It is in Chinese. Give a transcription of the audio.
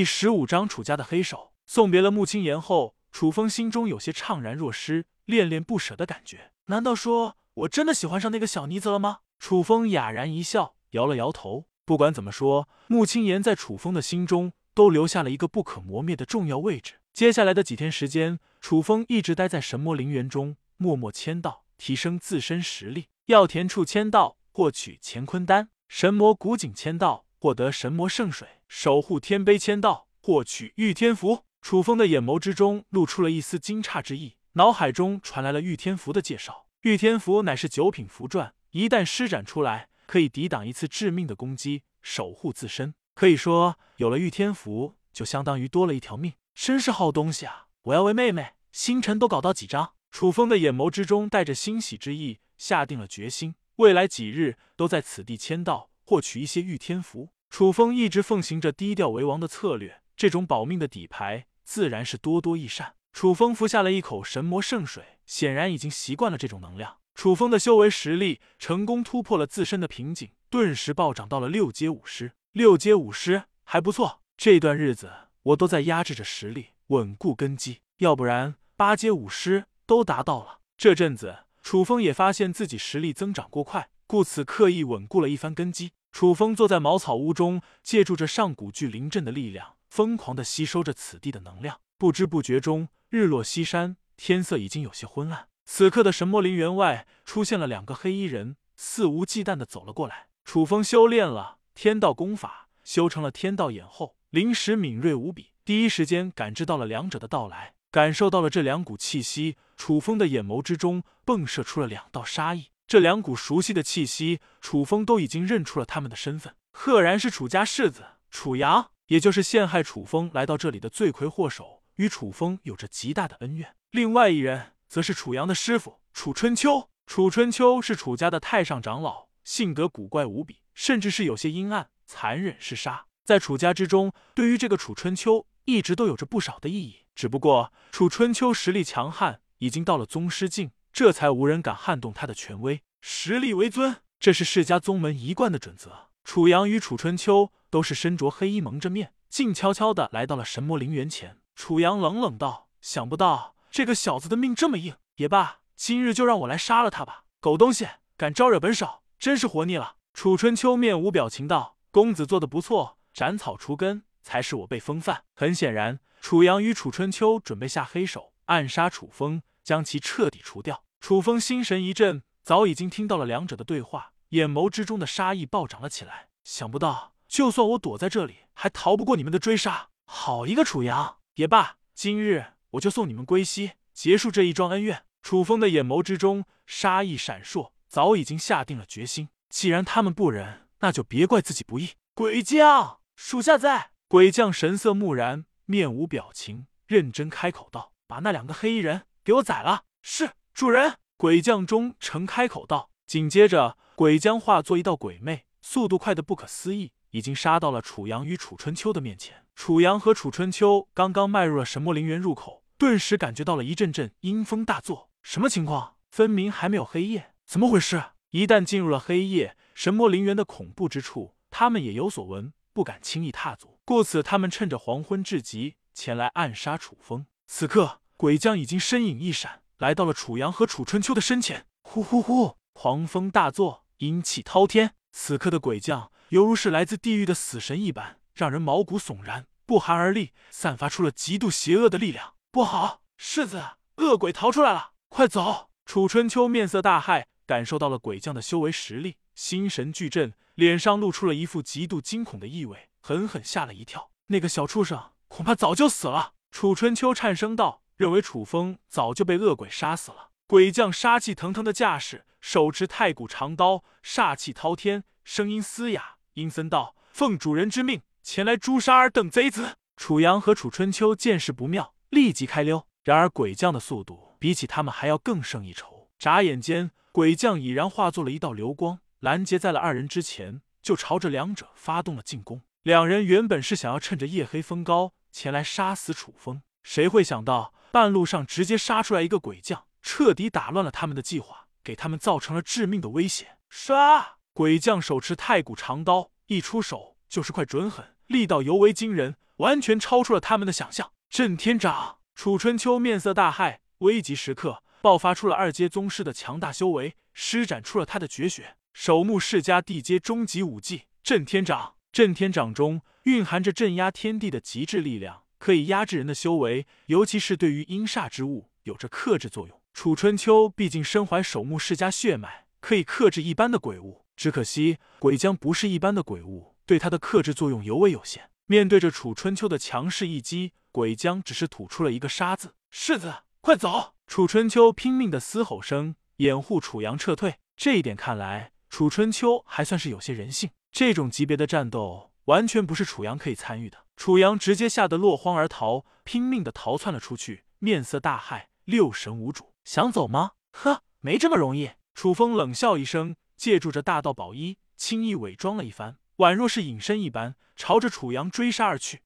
第十五章楚家的黑手。送别了穆青言后，楚风心中有些怅然若失、恋恋不舍的感觉。难道说我真的喜欢上那个小妮子了吗？楚风哑然一笑，摇了摇头。不管怎么说，穆青言在楚风的心中都留下了一个不可磨灭的重要位置。接下来的几天时间，楚风一直待在神魔陵园中，默默签到，提升自身实力。药田处签到，获取乾坤丹；神魔古井签到，获得神魔圣水；守护天碑签到，获取御天符。楚风的眼眸之中露出了一丝惊诧之意，脑海中传来了御天符的介绍。御天符乃是九品符篆，一旦施展出来，可以抵挡一次致命的攻击，守护自身。可以说，有了御天符，就相当于多了一条命。真是好东西啊！我要为妹妹星辰都搞到几张。楚风的眼眸之中带着欣喜之意，下定了决心，未来几日都在此地签到，获取一些御天符。楚风一直奉行着低调为王的策略，这种保命的底牌。自然是多多益善。楚风服下了一口神魔圣水，显然已经习惯了这种能量。楚风的修为实力成功突破了自身的瓶颈，顿时暴涨到了六阶武师。六阶武师还不错，这段日子我都在压制着实力，稳固根基。要不然八阶武师都达到了。这阵子，楚风也发现自己实力增长过快，故此刻意稳固了一番根基。楚风坐在茅草屋中，借助着上古巨灵阵的力量。疯狂的吸收着此地的能量，不知不觉中，日落西山，天色已经有些昏暗。此刻的神魔陵园外出现了两个黑衣人，肆无忌惮的走了过来。楚风修炼了天道功法，修成了天道眼后，灵识敏锐无比，第一时间感知到了两者的到来，感受到了这两股气息。楚风的眼眸之中迸射出了两道杀意。这两股熟悉的气息，楚风都已经认出了他们的身份，赫然是楚家世子楚阳。也就是陷害楚风来到这里的罪魁祸首，与楚风有着极大的恩怨。另外一人则是楚阳的师傅楚春秋。楚春秋是楚家的太上长老，性格古怪无比，甚至是有些阴暗、残忍嗜杀。在楚家之中，对于这个楚春秋一直都有着不少的意义。只不过楚春秋实力强悍，已经到了宗师境，这才无人敢撼动他的权威。实力为尊，这是世家宗门一贯的准则。楚阳与楚春秋。都是身着黑衣，蒙着面，静悄悄的来到了神魔陵园前。楚阳冷冷道：“想不到这个小子的命这么硬。也罢，今日就让我来杀了他吧！狗东西，敢招惹本少，真是活腻了。”楚春秋面无表情道：“公子做的不错，斩草除根才是我辈风范。”很显然，楚阳与楚春秋准备下黑手，暗杀楚风，将其彻底除掉。楚风心神一震，早已经听到了两者的对话，眼眸之中的杀意暴涨了起来。想不到。就算我躲在这里，还逃不过你们的追杀。好一个楚阳！也罢，今日我就送你们归西，结束这一桩恩怨。楚风的眼眸之中杀意闪烁，早已经下定了决心。既然他们不仁，那就别怪自己不义。鬼将，属下在。鬼将神色木然，面无表情，认真开口道：“把那两个黑衣人给我宰了。”是主人。鬼将钟诚开口道。紧接着，鬼将化作一道鬼魅，速度快的不可思议。已经杀到了楚阳与楚春秋的面前。楚阳和楚春秋刚刚迈入了神魔陵园入口，顿时感觉到了一阵阵阴风大作。什么情况？分明还没有黑夜，怎么回事？一旦进入了黑夜，神魔陵园的恐怖之处，他们也有所闻，不敢轻易踏足。故此，他们趁着黄昏至极，前来暗杀楚风。此刻，鬼将已经身影一闪，来到了楚阳和楚春秋的身前。呼呼呼！狂风大作，阴气滔天。此刻的鬼将。犹如是来自地狱的死神一般，让人毛骨悚然，不寒而栗，散发出了极度邪恶的力量。不好，世子，恶鬼逃出来了，快走！楚春秋面色大骇，感受到了鬼将的修为实力，心神俱震，脸上露出了一副极度惊恐的意味，狠狠吓了一跳。那个小畜生恐怕早就死了。楚春秋颤声道：“认为楚风早就被恶鬼杀死了。”鬼将杀气腾腾的架势，手持太古长刀，煞气滔天，声音嘶哑。阴森道：“奉主人之命前来诛杀尔等贼子。”楚阳和楚春秋见势不妙，立即开溜。然而鬼将的速度比起他们还要更胜一筹。眨眼间，鬼将已然化作了一道流光，拦截在了二人之前，就朝着两者发动了进攻。两人原本是想要趁着夜黑风高前来杀死楚风，谁会想到半路上直接杀出来一个鬼将，彻底打乱了他们的计划，给他们造成了致命的威胁。杀！鬼将手持太古长刀，一出手就是快准狠，力道尤为惊人，完全超出了他们的想象。震天掌，楚春秋面色大骇，危急时刻爆发出了二阶宗师的强大修为，施展出了他的绝学守墓世家地阶终极武技震天掌。震天掌中蕴含着镇压天地的极致力量，可以压制人的修为，尤其是对于阴煞之物有着克制作用。楚春秋毕竟身怀守墓世家血脉，可以克制一般的鬼物，只可惜鬼将不是一般的鬼物，对他的克制作用尤为有限。面对着楚春秋的强势一击，鬼将只是吐出了一个沙字：“世子，快走！”楚春秋拼命的嘶吼声，掩护楚阳撤退。这一点看来，楚春秋还算是有些人性。这种级别的战斗，完全不是楚阳可以参与的。楚阳直接吓得落荒而逃，拼命的逃窜了出去，面色大骇，六神无主。想走吗？呵，没这么容易。楚风冷笑一声，借助着大道宝衣，轻易伪装了一番，宛若是隐身一般，朝着楚阳追杀而去。